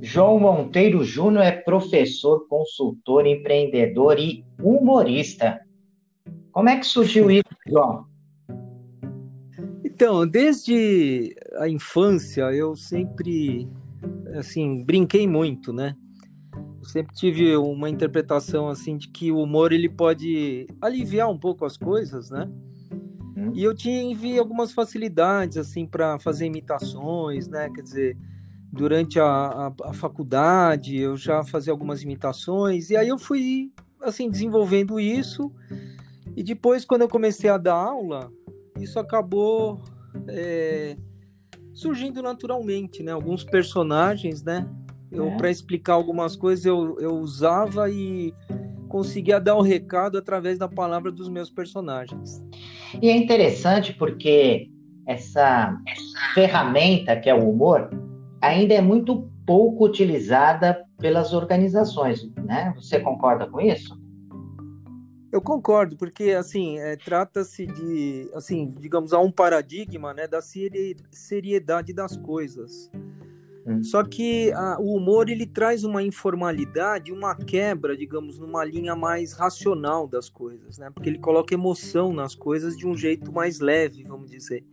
João Monteiro Júnior é professor, consultor, empreendedor e humorista. Como é que surgiu isso, João? Então, desde a infância eu sempre assim, brinquei muito, né? Sempre tive uma interpretação assim de que o humor ele pode aliviar um pouco as coisas, né? Hum. E eu tive algumas facilidades assim para fazer imitações, né? Quer dizer, durante a, a, a, faculdade eu já fazia algumas imitações e aí eu fui assim desenvolvendo isso e depois quando eu comecei a dar aula isso acabou é, surgindo naturalmente né alguns personagens né eu é. para explicar algumas coisas eu, eu usava e conseguia dar o recado através da palavra dos meus personagens e é interessante porque essa, essa ferramenta que é o humor ainda é muito pouco utilizada pelas organizações, né? Você concorda com isso? Eu concordo, porque assim é, trata-se de, assim, digamos, há um paradigma, né, da seriedade das coisas. Hum. Só que a, o humor ele traz uma informalidade, uma quebra, digamos, numa linha mais racional das coisas, né? Porque ele coloca emoção nas coisas de um jeito mais leve, vamos dizer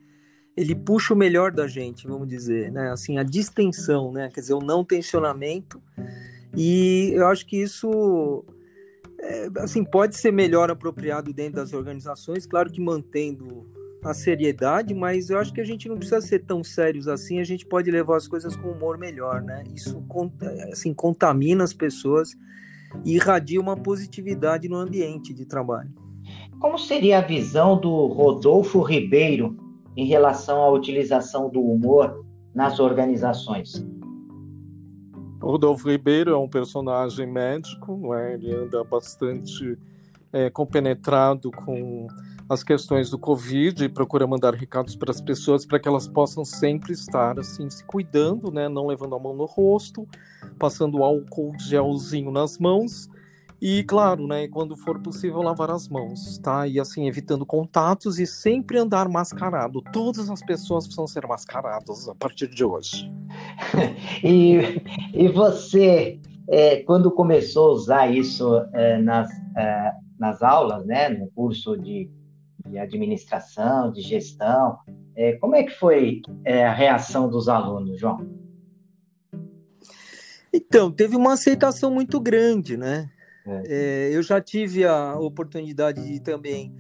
ele puxa o melhor da gente, vamos dizer, né? Assim, a distensão, né? Quer dizer, o não tensionamento. E eu acho que isso é, assim pode ser melhor apropriado dentro das organizações, claro que mantendo a seriedade, mas eu acho que a gente não precisa ser tão sérios assim, a gente pode levar as coisas com humor melhor, né? Isso assim contamina as pessoas e irradia uma positividade no ambiente de trabalho. Como seria a visão do Rodolfo Ribeiro em relação à utilização do humor nas organizações? Rodolfo Ribeiro é um personagem médico, não é? ele anda bastante é, compenetrado com as questões do Covid e procura mandar recados para as pessoas para que elas possam sempre estar assim se cuidando, né? não levando a mão no rosto, passando álcool gelzinho nas mãos e claro, né, quando for possível lavar as mãos, tá? E assim, evitando contatos e sempre andar mascarado. Todas as pessoas precisam ser mascaradas a partir de hoje. e, e você, é, quando começou a usar isso é, nas, é, nas aulas, né, no curso de, de administração, de gestão, é, como é que foi é, a reação dos alunos, João? Então, teve uma aceitação muito grande, né? É. é, eu já tive a oportunidade de também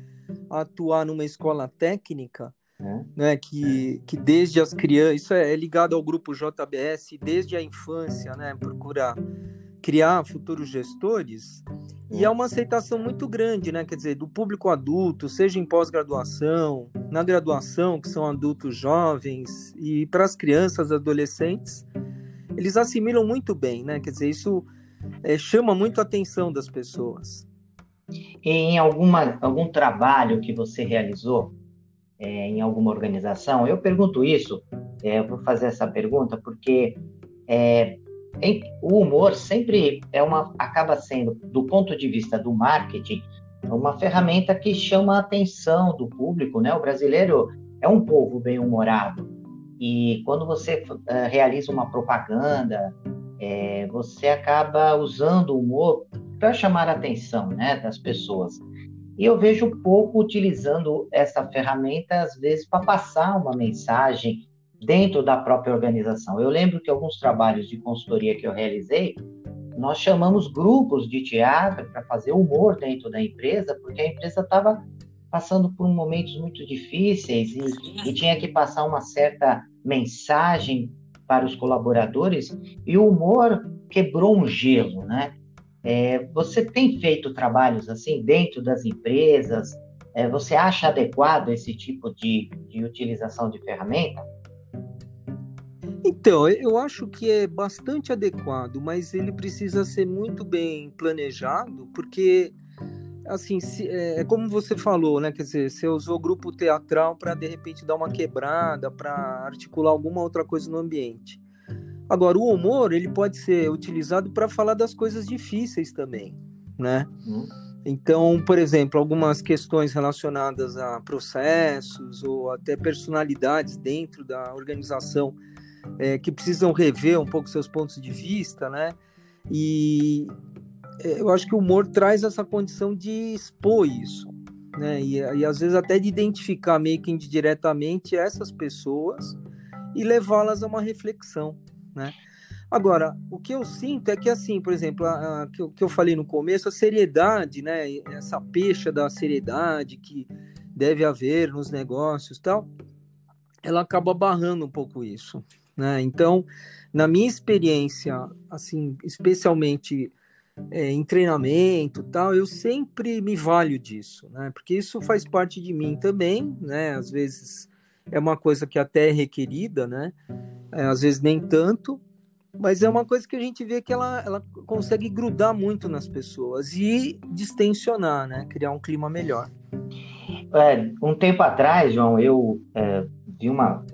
atuar numa escola técnica, é. né, que, que desde as crianças, isso é, é ligado ao grupo JBS, desde a infância, né, procurar criar futuros gestores, e é uma aceitação muito grande, né, quer dizer, do público adulto, seja em pós-graduação, na graduação, que são adultos jovens, e para as crianças, adolescentes, eles assimilam muito bem, né, quer dizer, isso é, chama muito a atenção das pessoas. Em alguma, algum trabalho que você realizou é, em alguma organização, eu pergunto isso, é, eu vou fazer essa pergunta porque é, o humor sempre é uma, acaba sendo, do ponto de vista do marketing, uma ferramenta que chama a atenção do público, né? O brasileiro é um povo bem humorado e quando você uh, realiza uma propaganda é, você acaba usando o humor para chamar a atenção né, das pessoas. E eu vejo pouco utilizando essa ferramenta, às vezes, para passar uma mensagem dentro da própria organização. Eu lembro que alguns trabalhos de consultoria que eu realizei, nós chamamos grupos de teatro para fazer humor dentro da empresa, porque a empresa estava passando por momentos muito difíceis e, e tinha que passar uma certa mensagem para os colaboradores e o humor quebrou um gelo, né? É, você tem feito trabalhos assim dentro das empresas? É, você acha adequado esse tipo de, de utilização de ferramenta? Então, eu acho que é bastante adequado, mas ele precisa ser muito bem planejado, porque assim, se, é, é, como você falou, né? Quer dizer, você usou grupo teatral para de repente dar uma quebrada, para articular alguma outra coisa no ambiente. Agora, o humor ele pode ser utilizado para falar das coisas difíceis também, né? Hum. Então, por exemplo, algumas questões relacionadas a processos ou até personalidades dentro da organização é, que precisam rever um pouco seus pontos de vista, né? E é, eu acho que o humor traz essa condição de expor isso, né? E, e às vezes até de identificar meio que indiretamente essas pessoas e levá-las a uma reflexão, né? Agora, o que eu sinto é que, assim, por exemplo, a, que, eu, que eu falei no começo, a seriedade, né? Essa pecha da seriedade que deve haver nos negócios tal, ela acaba barrando um pouco isso, né? Então, na minha experiência, assim, especialmente é, em treinamento tal, eu sempre me valho disso, né? Porque isso faz parte de mim também, né? Às vezes é uma coisa que até é requerida, né? É, às vezes nem tanto, mas é uma coisa que a gente vê que ela, ela consegue grudar muito nas pessoas e distensionar, né? Criar um clima melhor. É, um tempo atrás, João, eu é, vi uma,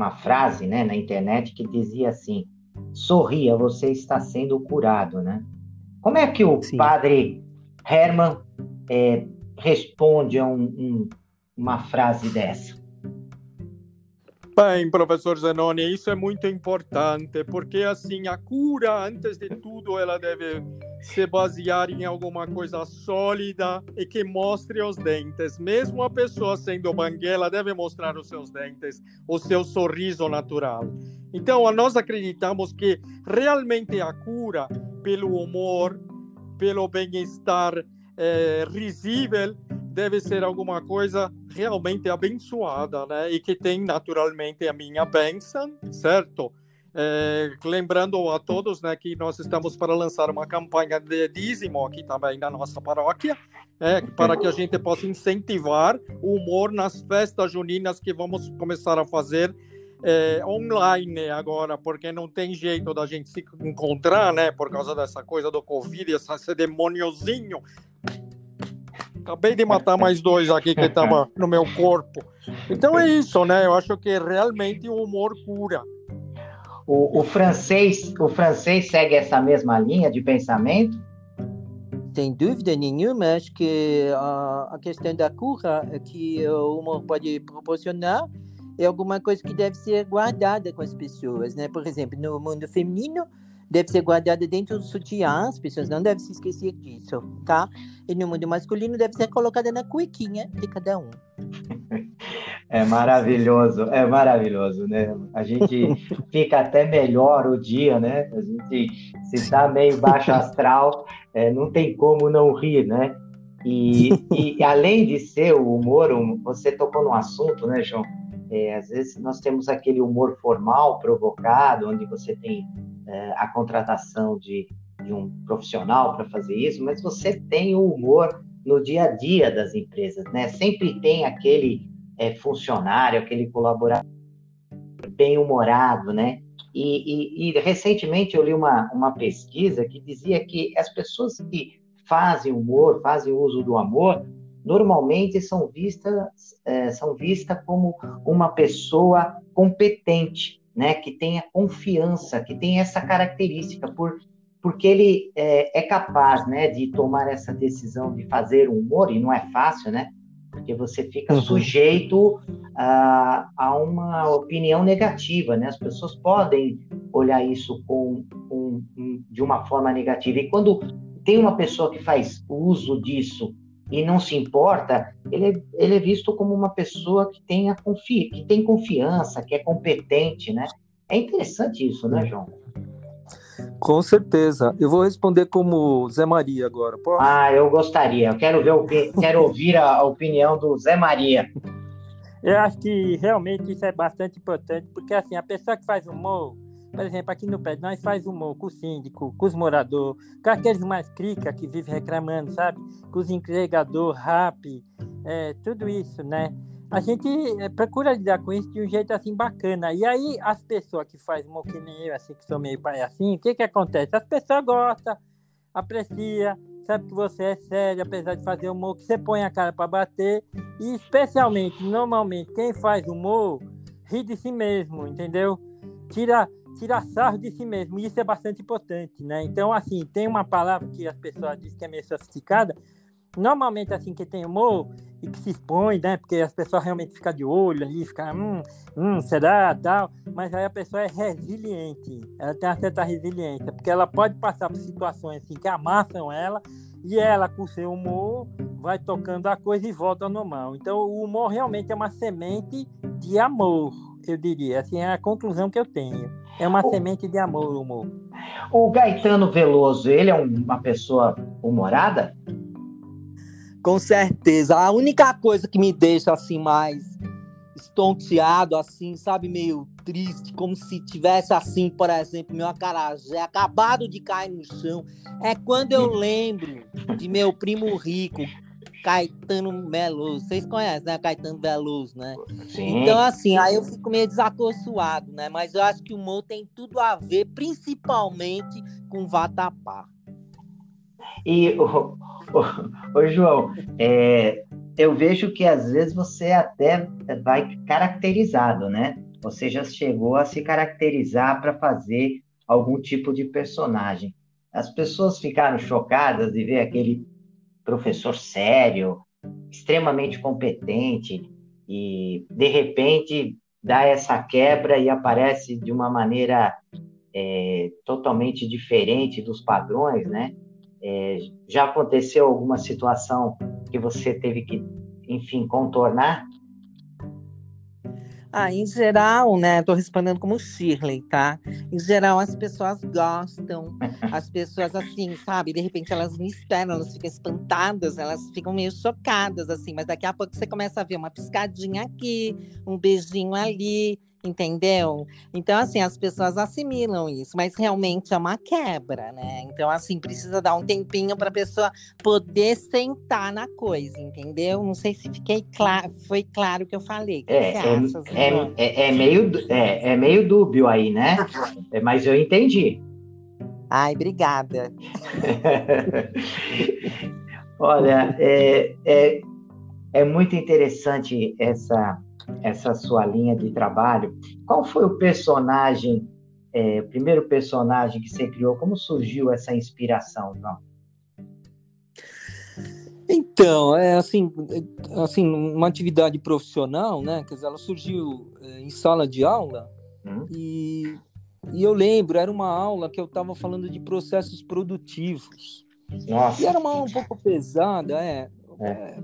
uma frase né, na internet que dizia assim: sorria, você está sendo curado, né? Como é que o Sim. padre Herman é, responde a um, um, uma frase dessa? Bem, professor Zanoni, isso é muito importante, porque assim, a cura, antes de tudo, ela deve se basear em alguma coisa sólida e que mostre os dentes. Mesmo a pessoa sendo banguela, deve mostrar os seus dentes, o seu sorriso natural. Então, nós acreditamos que realmente a cura pelo humor, pelo bem-estar é, risível, deve ser alguma coisa realmente abençoada, né? E que tem naturalmente a minha bênção, certo? É, lembrando a todos né, que nós estamos para lançar uma campanha de dízimo aqui também na nossa paróquia, é, para que a gente possa incentivar o humor nas festas juninas que vamos começar a fazer é, online agora, porque não tem jeito da gente se encontrar, né, por causa dessa coisa do Covid, esse demôniozinho Acabei de matar mais dois aqui que estavam no meu corpo. Então é isso, né? Eu acho que realmente o humor cura. O, o, francês, o francês segue essa mesma linha de pensamento? Sem dúvida nenhuma, acho que a, a questão da cura que o humor pode proporcionar é alguma coisa que deve ser guardada com as pessoas, né? Por exemplo, no mundo feminino, deve ser guardada dentro do sutiã, as pessoas não devem se esquecer disso, tá? E no mundo masculino deve ser colocada na cuequinha de cada um. É maravilhoso, é maravilhoso, né? A gente fica até melhor o dia, né? A gente se está meio baixo astral, é, não tem como não rir, né? E, e, além de ser o humor, você tocou no assunto, né, João? É, às vezes nós temos aquele humor formal, provocado, onde você tem é, a contratação de, de um profissional para fazer isso, mas você tem o humor no dia a dia das empresas, né? Sempre tem aquele é, funcionário, aquele colaborador bem humorado, né? E, e, e, recentemente eu li uma, uma pesquisa que dizia que as pessoas que fazem humor, fazem uso do amor, normalmente são vistas, é, são vistas como uma pessoa competente, né, que tenha confiança, que tenha essa característica, por, porque ele é, é, capaz né, de tomar essa decisão de fazer um humor, e não é fácil, né? Porque você fica uhum. sujeito a, a, uma opinião negativa, né? As pessoas podem olhar isso com, com, de uma forma negativa. E quando tem uma pessoa que faz uso disso e não se importa, ele é, ele é visto como uma pessoa que, tenha confi que tem confiança, que é competente, né? É interessante isso, né, João? Com certeza. Eu vou responder como Zé Maria agora. Posso? Ah, eu gostaria. Eu quero ver, quero ouvir a opinião do Zé Maria. Eu acho que realmente isso é bastante importante, porque assim, a pessoa que faz humor, por exemplo, aqui no pé, nós faz humor com o síndico, com os moradores, com aqueles mais crica que vivem reclamando, sabe? Com os entregadores, rap, é, tudo isso, né? A gente é, procura lidar com isso de um jeito assim bacana. E aí, as pessoas que fazem humor que nem eu, assim, que sou meio pai assim, o que que acontece? As pessoas gostam, aprecia, sabe que você é sério, apesar de fazer humor, que você põe a cara para bater. E especialmente, normalmente, quem faz humor ri de si mesmo, entendeu? Tira tirar sarro de si mesmo, e isso é bastante importante, né? Então, assim, tem uma palavra que as pessoas dizem que é meio sofisticada, normalmente assim que tem humor e que se expõe, né? Porque as pessoas realmente ficam de olho ali, ficam, hum, hum, será, tal. Mas aí a pessoa é resiliente, ela tem uma certa resiliência, porque ela pode passar por situações assim que amassam ela e ela, com seu humor, vai tocando a coisa e volta ao normal. Então, o humor realmente é uma semente de amor, eu diria. Assim, é a conclusão que eu tenho. É uma o... semente de amor o humor. O Gaetano Veloso, ele é uma pessoa humorada? Com certeza. A única coisa que me deixa assim mais estonteado, assim, sabe, meio triste, como se tivesse assim, por exemplo, meu acarajé acabado de cair no chão, é quando eu lembro de meu primo rico, Caetano Veloso. Vocês conhecem, né? Caetano Veloso, né? Sim. Então, assim, aí eu fico meio desacostumado, né? Mas eu acho que o humor tem tudo a ver, principalmente com Vatapá. E, ô, ô, João, é, eu vejo que às vezes você até vai caracterizado, né? Você já chegou a se caracterizar para fazer algum tipo de personagem. As pessoas ficaram chocadas de ver aquele professor sério, extremamente competente, e de repente dá essa quebra e aparece de uma maneira é, totalmente diferente dos padrões, né? É, já aconteceu alguma situação que você teve que, enfim, contornar? Ah, em geral, né? Tô respondendo como Shirley, tá? Em geral, as pessoas gostam. As pessoas, assim, sabe? De repente, elas me esperam, elas ficam espantadas, elas ficam meio chocadas, assim. Mas daqui a pouco você começa a ver uma piscadinha aqui, um beijinho ali entendeu? Então, assim, as pessoas assimilam isso, mas realmente é uma quebra, né? Então, assim, precisa dar um tempinho para a pessoa poder sentar na coisa, entendeu? Não sei se fiquei claro, foi claro que eu falei. Que é, é, acha, é, é, é, meio, é, é meio dúbio aí, né? É, mas eu entendi. Ai, obrigada. Olha, é, é, é muito interessante essa essa sua linha de trabalho. Qual foi o personagem, é, o primeiro personagem que você criou? Como surgiu essa inspiração, João? Então, é assim, assim, uma atividade profissional, né? Quer dizer, ela surgiu é, em sala de aula hum. e, e eu lembro, era uma aula que eu estava falando de processos produtivos. Nossa. E era uma aula um pouco pesada, é. É.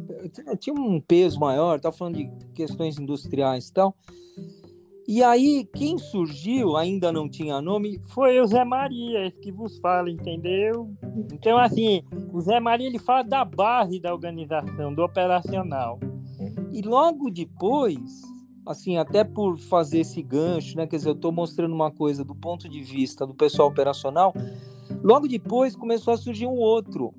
é. tinha um peso maior, estava falando de questões industriais e tal. E aí, quem surgiu, ainda não tinha nome, foi o Zé Maria, que vos fala, entendeu? Então, assim, o Zé Maria ele fala da base da organização, do operacional. E logo depois, assim, até por fazer esse gancho, né? Quer dizer, eu estou mostrando uma coisa do ponto de vista do pessoal operacional. Logo depois começou a surgir um outro,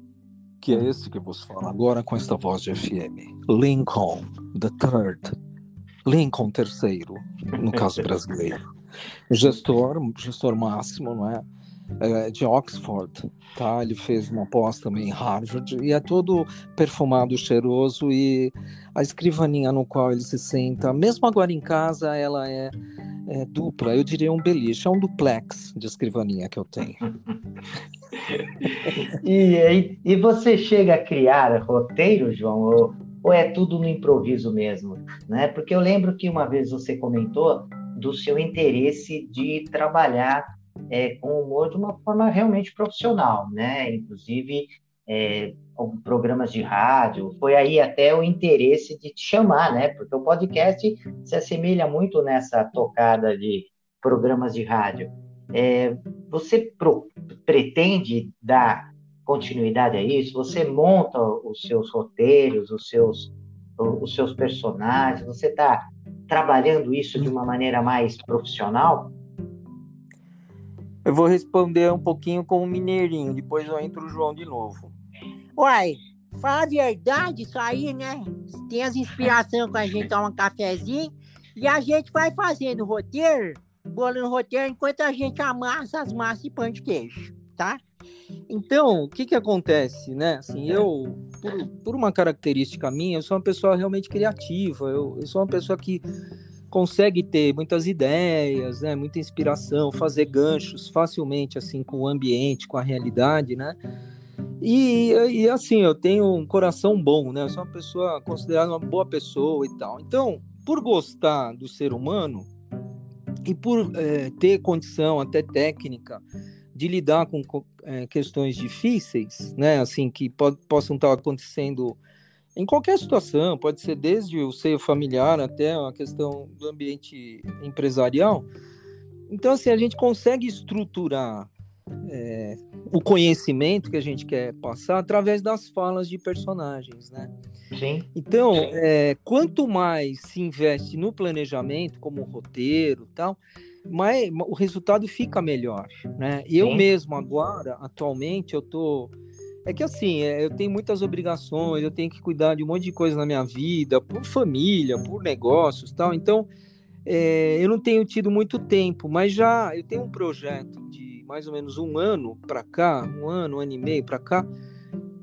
que é esse que vos fala agora com esta voz de FM. Lincoln, the third. Lincoln terceiro, no caso brasileiro. Gestor, gestor máximo, não é? é? de Oxford, tá? Ele fez uma pós também em Harvard e é todo perfumado, cheiroso e a escrivaninha no qual ele se senta, mesmo agora em casa, ela é é, dupla, eu diria um beliche, é um duplex de escrivaninha que eu tenho. e, e, você chega a criar roteiro, João, ou, ou, é tudo no improviso mesmo? Né? Porque eu lembro que uma vez você comentou do seu interesse de trabalhar é, com humor de uma forma realmente profissional, né? Inclusive é, programas de rádio, foi aí até o interesse de te chamar, né? Porque o podcast se assemelha muito nessa tocada de programas de rádio. É, você pro, pretende dar continuidade a isso? Você monta os seus roteiros, os seus, os seus personagens? Você está trabalhando isso de uma maneira mais profissional? Eu vou responder um pouquinho com o Mineirinho, depois eu entro o João de novo. Uai, fala a verdade, isso aí, né? Tem as inspirações com a gente tomar um cafezinho e a gente vai fazendo roteiro, bolando roteiro, enquanto a gente amassa as massas e pão de queijo, tá? Então, o que que acontece, né? Assim, eu, por, por uma característica minha, eu sou uma pessoa realmente criativa, eu, eu sou uma pessoa que consegue ter muitas ideias, né, muita inspiração, fazer ganchos facilmente assim com o ambiente, com a realidade, né? E, e assim, eu tenho um coração bom, né? Eu sou uma pessoa considerada uma boa pessoa e tal. Então, por gostar do ser humano e por é, ter condição, até técnica, de lidar com é, questões difíceis, né? Assim, que possam estar acontecendo em qualquer situação, pode ser desde o seio familiar até a questão do ambiente empresarial. Então, assim, a gente consegue estruturar é, o conhecimento que a gente quer passar através das falas de personagens, né? Sim. Então, é, quanto mais se investe no planejamento, como roteiro tal, mais o resultado fica melhor, né? Eu mesmo agora, atualmente, eu tô é que assim, é, eu tenho muitas obrigações, eu tenho que cuidar de um monte de coisa na minha vida, por família, por negócios, tal. Então, é, eu não tenho tido muito tempo, mas já eu tenho um projeto mais ou menos um ano para cá, um ano, um ano e meio para cá,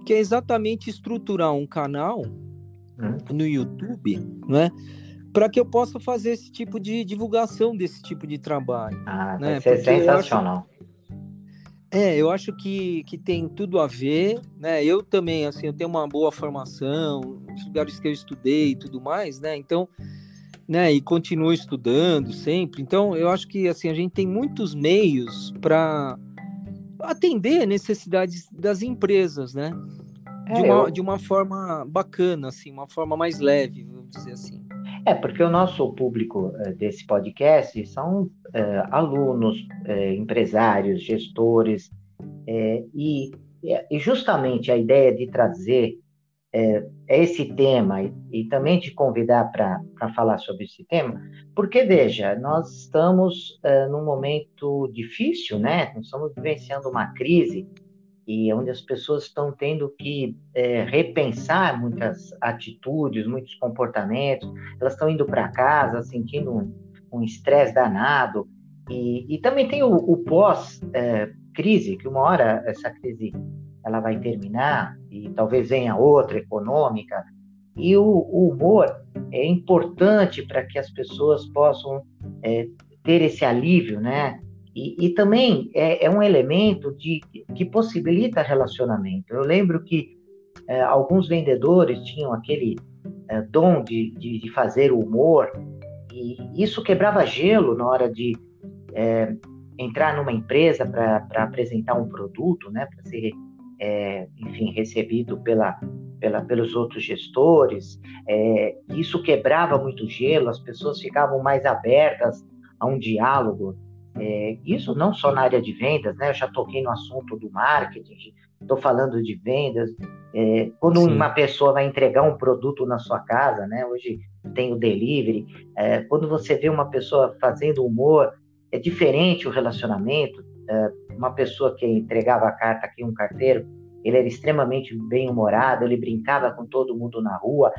que é exatamente estruturar um canal hum. no YouTube, né? Para que eu possa fazer esse tipo de divulgação desse tipo de trabalho. Ah, né? vai ser sensacional. É, eu acho que, que tem tudo a ver, né? Eu também, assim, eu tenho uma boa formação, os lugares que eu estudei e tudo mais, né? Então, né, e continuo estudando sempre. Então, eu acho que, assim, a gente tem muitos meios para atender necessidades das empresas, né? É, de, uma, eu... de uma forma bacana, assim, uma forma mais leve, vamos dizer assim. É, porque o nosso público uh, desse podcast são uh, alunos, uh, empresários, gestores, e, e, justamente a ideia de trazer esse tema e, e, também te convidar para falar sobre esse tema, porque, veja, nós estamos num momento difícil, né? Nós estamos vivenciando uma crise e onde as pessoas estão tendo que é, repensar muitas atitudes, muitos comportamentos, elas estão indo para casa sentindo um estresse danado, e, e, também tem o, o pós-crise, é, que uma hora essa crise ela vai terminar, e talvez venha outra econômica, e o, o humor é importante para que as pessoas possam é, ter esse alívio, né? E, e também é, é, um elemento de, que possibilita relacionamento. Eu lembro que é, alguns vendedores tinham aquele é, dom de, de, de, fazer humor, e isso quebrava gelo na hora de é, entrar numa empresa para apresentar um produto, né, para ser, é, enfim, recebido pela, pela, pelos outros gestores. É, isso quebrava muito gelo, as pessoas ficavam mais abertas a um diálogo. É, isso não só na área de vendas, né? Eu já toquei no assunto do marketing, estou falando de vendas. É, quando Sim. uma pessoa vai entregar um produto na sua casa, né? Hoje tem o delivery. É, quando você vê uma pessoa fazendo humor, é diferente o relacionamento. É, uma pessoa que entregava a carta aqui, um carteiro, ele era extremamente bem-humorado, ele brincava com todo mundo na rua.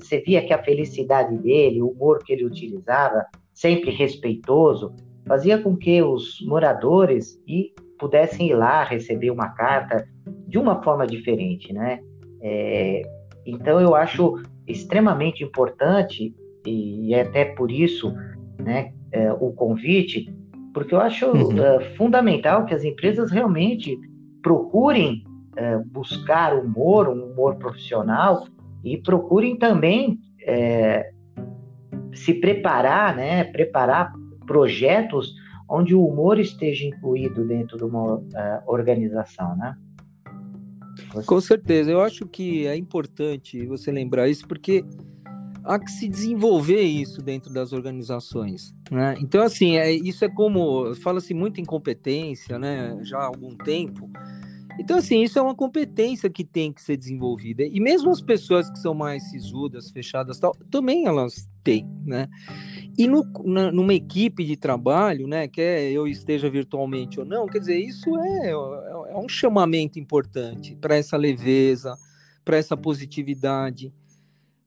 Você via que a felicidade dele, o humor que ele utilizava, sempre respeitoso, fazia com que os moradores e pudessem ir lá receber uma carta de uma forma diferente, né? É, então eu acho extremamente importante e é até por isso, né, é, o convite, porque eu acho uhum. é, fundamental que as empresas realmente procurem é, buscar humor, um humor profissional e procurem também é, se preparar, né, preparar projetos onde o humor esteja incluído dentro de uma uh, organização, né? Você... Com certeza, eu acho que é importante você lembrar isso, porque há que se desenvolver isso dentro das organizações, né? Então, assim, é, isso é como fala-se muito em competência, né? Já há algum tempo. Então, assim, isso é uma competência que tem que ser desenvolvida. E mesmo as pessoas que são mais sisudas, fechadas, tal, também elas têm, né? E no, na, numa equipe de trabalho, né, quer eu esteja virtualmente ou não, quer dizer, isso é, é, é um chamamento importante para essa leveza, para essa positividade.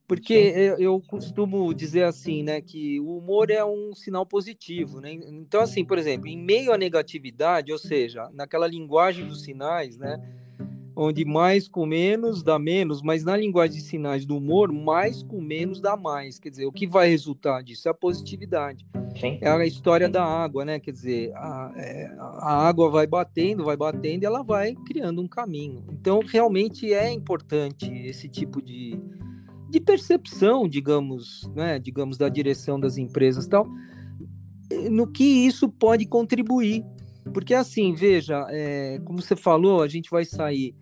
Porque eu, eu, costumo dizer assim, né, que o humor é um sinal positivo, né? Então, assim, por exemplo, em meio à negatividade, ou seja, naquela linguagem dos sinais, né, onde mais com menos dá menos, mas na linguagem de sinais do humor, mais com menos dá mais. Quer dizer, o que vai resultar disso é a positividade. Sim. É a história Sim. da água, né? Quer dizer, a, é, a, água vai batendo, vai batendo e ela vai criando um caminho. Então, realmente é importante esse tipo de, de percepção, digamos, né? Digamos, da direção das empresas tal, no que isso pode contribuir. Porque assim, veja, é, como você falou, a gente vai sair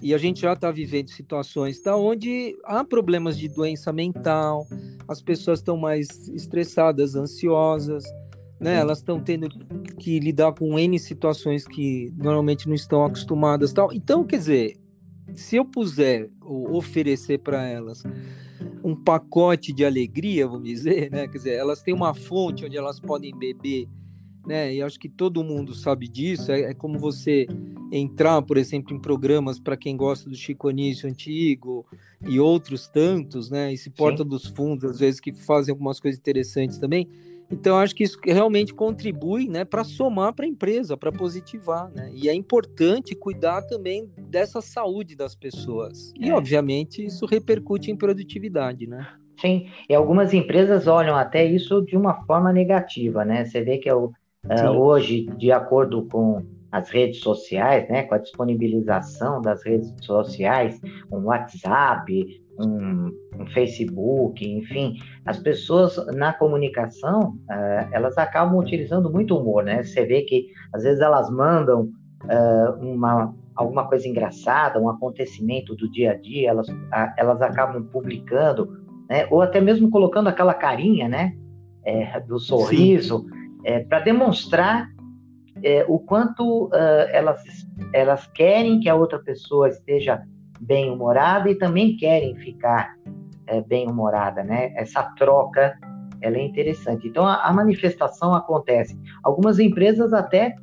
e a gente já está vivendo situações tá, onde há problemas de doença mental, as pessoas estão mais estressadas, ansiosas, né? Elas estão tendo que lidar com N situações que normalmente não estão acostumadas, tal. Então, quer dizer, se eu puser ou oferecer para elas um pacote de alegria, vamos dizer, né? Quer dizer, elas têm uma fonte onde elas podem beber né? E acho que todo mundo sabe disso. É, é como você entrar, por exemplo, em programas para quem gosta do Chico Anísio antigo e outros tantos, né? E se porta Sim. dos fundos, às vezes que fazem algumas coisas interessantes também. Então acho que isso realmente contribui, né, para somar para a empresa, para positivar, né? E é importante cuidar também dessa saúde das pessoas. E é. obviamente isso repercute em produtividade, né? Sim, e algumas empresas olham até isso de uma forma negativa, né? Você vê que é o, Uh, hoje, de acordo com as redes sociais, né, com a disponibilização das redes sociais, um WhatsApp, um, um Facebook, enfim, as pessoas na comunicação, uh, elas acabam utilizando muito humor, né? Você vê que às vezes elas mandam uh, uma, alguma coisa engraçada, um acontecimento do dia a dia, elas, elas acabam publicando, né? Ou até mesmo colocando aquela carinha, né? É, do sorriso. É, para demonstrar é, o quanto uh, elas, elas querem que a outra pessoa esteja bem humorada e também querem ficar é, bem humorada, né? Essa troca ela é interessante. Então a, a manifestação acontece. Algumas empresas até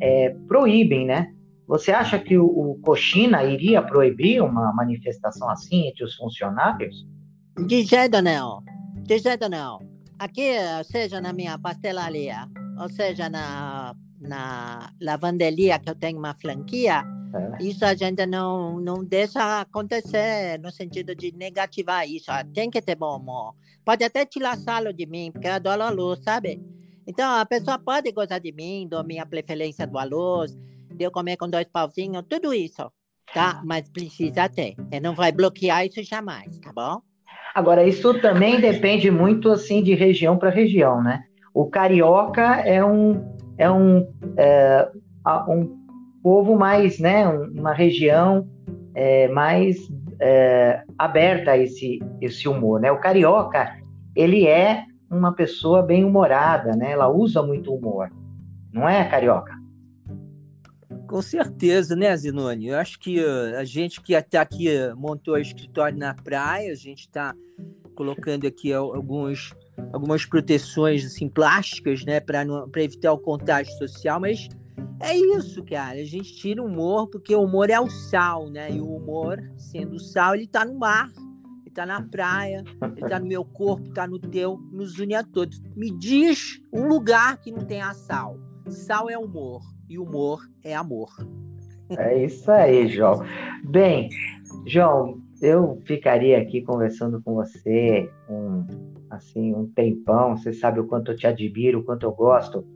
é, proíbem, né? Você acha que o, o Cochina iria proibir uma manifestação assim entre os funcionários? De jeito não. De jeito não aqui, seja na minha pastelaria, ou seja na, na lavanderia que eu tenho uma franquia, é. isso a gente não, não deixa acontecer no sentido de negativar isso. Tem que ter bom humor. Pode até tirar salo de mim, porque eu adoro a luz, sabe? Então, a pessoa pode gostar de mim, da minha preferência do arroz, de eu comer com dois pauzinhos, tudo isso, tá? Mas precisa ter. E não vai bloquear isso jamais, tá bom? Agora, isso também depende muito assim de região para região, né? O carioca é um, é um, é, um povo mais, né? Uma região é, mais é, aberta a esse, esse humor, né? O carioca, ele é uma pessoa bem humorada, né? Ela usa muito humor, não é, carioca? Com certeza, né, Zinone? Eu acho que uh, a gente que até aqui uh, montou o escritório na praia, a gente está colocando aqui alguns, algumas proteções assim, plásticas, né, para evitar o contágio social, mas é isso, cara. A gente tira o humor porque o humor é o sal, né? E o humor, sendo sal, ele tá no mar, ele tá na praia, ele tá no meu corpo, tá no teu, nos une a todos. Me diz um lugar que não tem a sal. Sal é humor e humor é amor. É isso aí, João. Bem, João, eu ficaria aqui conversando com você um, assim, um tempão. Você sabe o quanto eu te admiro, o quanto eu gosto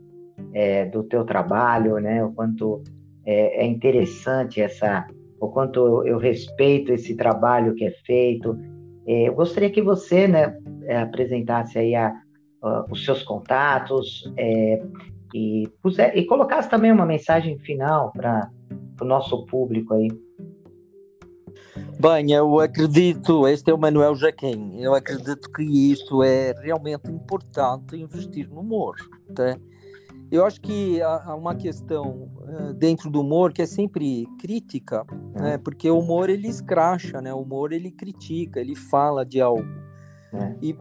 é, do teu trabalho, né? O quanto é, é, interessante essa, o quanto eu respeito esse trabalho que é feito. É, eu gostaria que você, né, é, apresentasse aí a, a, os seus contatos é, e, puser, e colocasse também uma mensagem final para o nosso público aí. Bem, eu acredito, este é o Manuel Jaquim, eu acredito que isto é realmente importante investir no humor. Tá? Eu acho que há uma questão uh, dentro do humor que é sempre crítica, né? porque o humor ele escracha, né? o humor ele critica, ele fala de algo. É. E,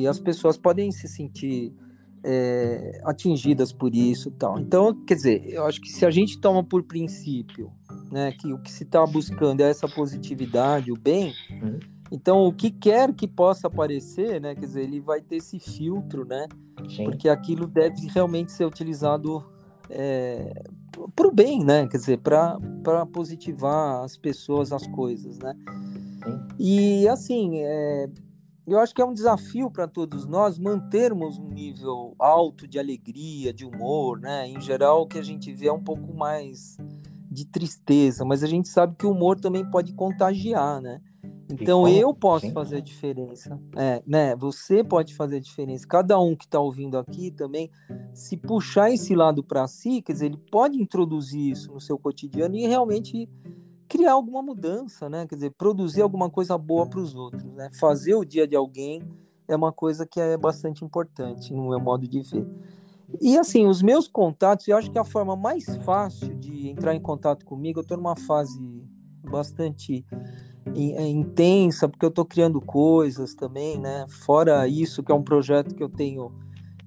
e, as pessoas podem se sentir é, atingidas por isso tal. Então, quer dizer, eu acho que se a gente toma por princípio né, que o que se está buscando é essa positividade, o bem, uhum. Então o que quer que possa aparecer, né, quer dizer, ele vai ter esse filtro, né, Sim. porque aquilo deve realmente ser utilizado é, para o bem, né? Quer dizer, para positivar as pessoas, as coisas, né? E assim, é, eu acho que é um desafio para todos nós mantermos um nível alto de alegria, de humor, né? Em geral, o que a gente vê é um pouco mais de tristeza, mas a gente sabe que o humor também pode contagiar, né? Então eu posso fazer a diferença, é, né? Você pode fazer a diferença. Cada um que está ouvindo aqui também, se puxar esse lado para si, quer dizer, ele pode introduzir isso no seu cotidiano e realmente criar alguma mudança, né? Quer dizer, produzir alguma coisa boa para os outros, né? Fazer o dia de alguém é uma coisa que é bastante importante no meu modo de ver. E assim, os meus contatos, eu acho que a forma mais fácil de entrar em contato comigo, eu estou numa fase bastante intensa, porque eu estou criando coisas também, né? Fora isso, que é um projeto que eu tenho.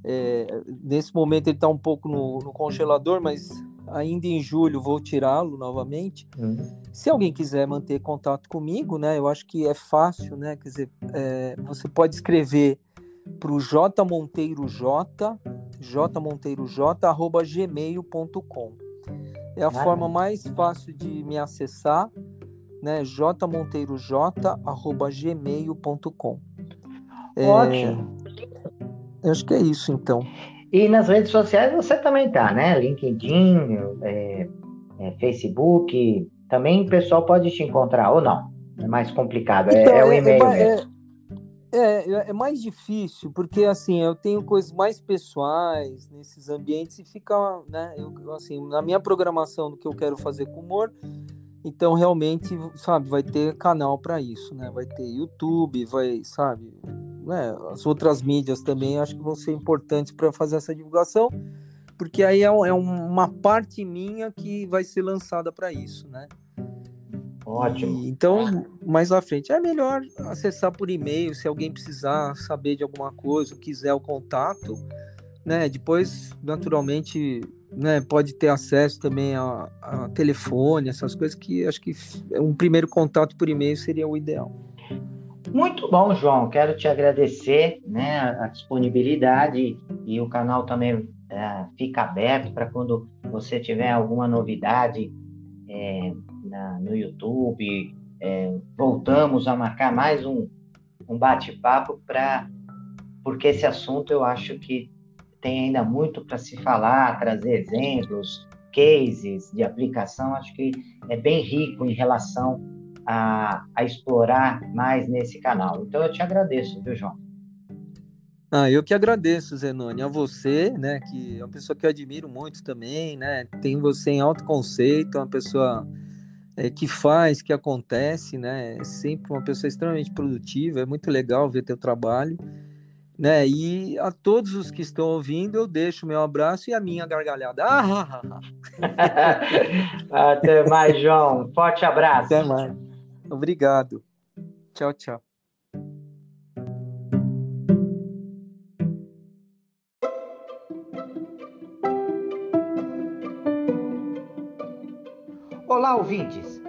É, nesse momento ele está um pouco no, no, congelador, mas ainda em julho vou tirá-lo novamente. Uhum. Se alguém quiser manter contato comigo, né? Eu acho que é fácil, né? Quer dizer, é, você pode escrever para o jmonteiroj, jmonteiroj, arroba gmail.com. É a forma mais fácil de me acessar né? jmonteiroj@gmail.com. É, Ótimo. É, acho que é isso, então. E nas redes sociais você também tá, né? LinkedIn, é, é, Facebook. Também o pessoal pode te encontrar, ou não? É mais complicado, é, então, é o é, e-mail é, mesmo. É, é, mais difícil, porque assim, eu tenho coisas mais pessoais nesses ambientes e fica, né? Eu, assim, na minha programação do que eu quero fazer com humor, então, realmente, sabe, vai ter canal para isso, né? Vai ter YouTube, vai, sabe, né? As outras mídias também acho que vão ser importantes para fazer essa divulgação, porque aí é, é, uma parte minha que vai ser lançada para isso, né? Ótimo. E, então, mais à frente, é melhor acessar por e-mail, se alguém precisar saber de alguma coisa, quiser o contato, né? Depois, naturalmente, né, pode ter acesso também a, a, telefone, essas coisas que acho que um primeiro contato por e-mail seria o ideal. Muito bom, João. Quero te agradecer né, a disponibilidade e o canal também é, fica aberto para quando você tiver alguma novidade é, na, no YouTube. É, voltamos a marcar mais um, um bate-papo para porque esse assunto eu acho que tem ainda muito para se falar, trazer exemplos, cases de aplicação, acho que é bem rico em relação a, a explorar mais nesse canal. Então eu te agradeço, viu, João? Ah, eu que agradeço, Zenoni, a você, né, que é uma pessoa que eu admiro muito também, né, tem você em alto conceito, é uma pessoa é, que faz, que acontece, né, é sempre uma pessoa extremamente produtiva, é muito legal ver teu trabalho, né? E a todos os que estão ouvindo, eu deixo meu abraço e a minha gargalhada. Ah, Até mais, João. Forte abraço. Até mais. Obrigado. Tchau, tchau. Olá, ouvintes.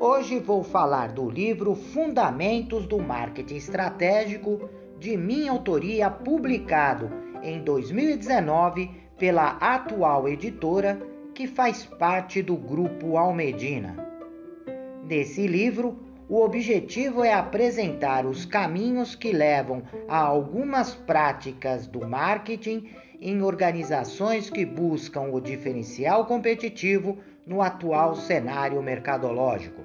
Hoje vou falar do livro Fundamentos do Marketing Estratégico de minha autoria, publicado em 2019 pela atual editora que faz parte do grupo Almedina. Nesse livro, o objetivo é apresentar os caminhos que levam a algumas práticas do marketing em organizações que buscam o diferencial competitivo no atual cenário mercadológico.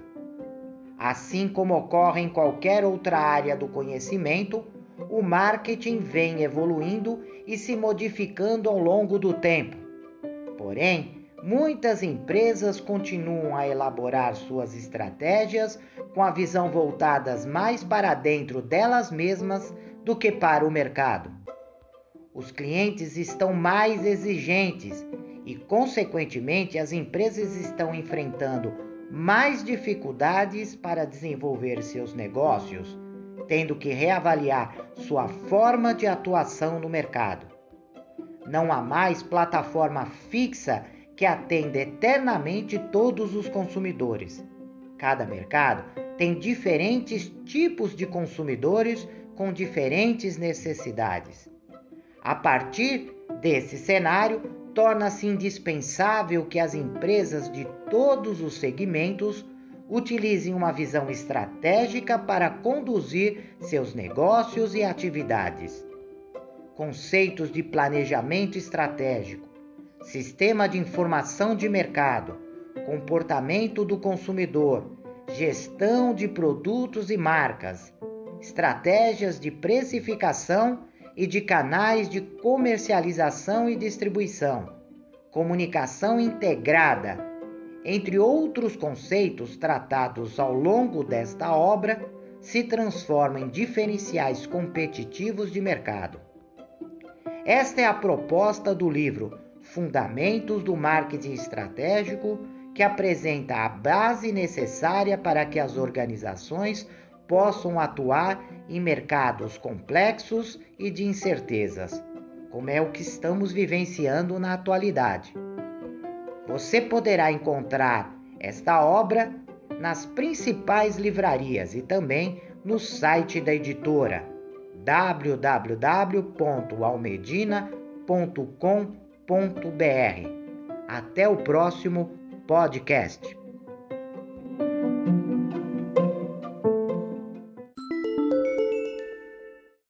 Assim como ocorre em qualquer outra área do conhecimento, o marketing vem evoluindo e se modificando ao longo do tempo. Porém, muitas empresas continuam a elaborar suas estratégias com a visão voltadas mais para dentro delas mesmas do que para o mercado. Os clientes estão mais exigentes e, consequentemente, as empresas estão enfrentando mais dificuldades para desenvolver seus negócios tendo que reavaliar sua forma de atuação no mercado. Não há mais plataforma fixa que atenda eternamente todos os consumidores. Cada mercado tem diferentes tipos de consumidores com diferentes necessidades. A partir desse cenário, torna-se indispensável que as empresas de todos os segmentos utilizem uma visão estratégica para conduzir seus negócios e atividades. Conceitos de planejamento estratégico, sistema de informação de mercado, comportamento do consumidor, gestão de produtos e marcas, estratégias de precificação e de canais de comercialização e distribuição, comunicação integrada, entre outros conceitos tratados ao longo desta obra, se transformam em diferenciais competitivos de mercado. Esta é a proposta do livro Fundamentos do Marketing Estratégico, que apresenta a base necessária para que as organizações possam atuar em mercados complexos e de incertezas, como é o que estamos vivenciando na atualidade. Você poderá encontrar esta obra nas principais livrarias e também no site da editora www.almedina.com.br. Até o próximo podcast.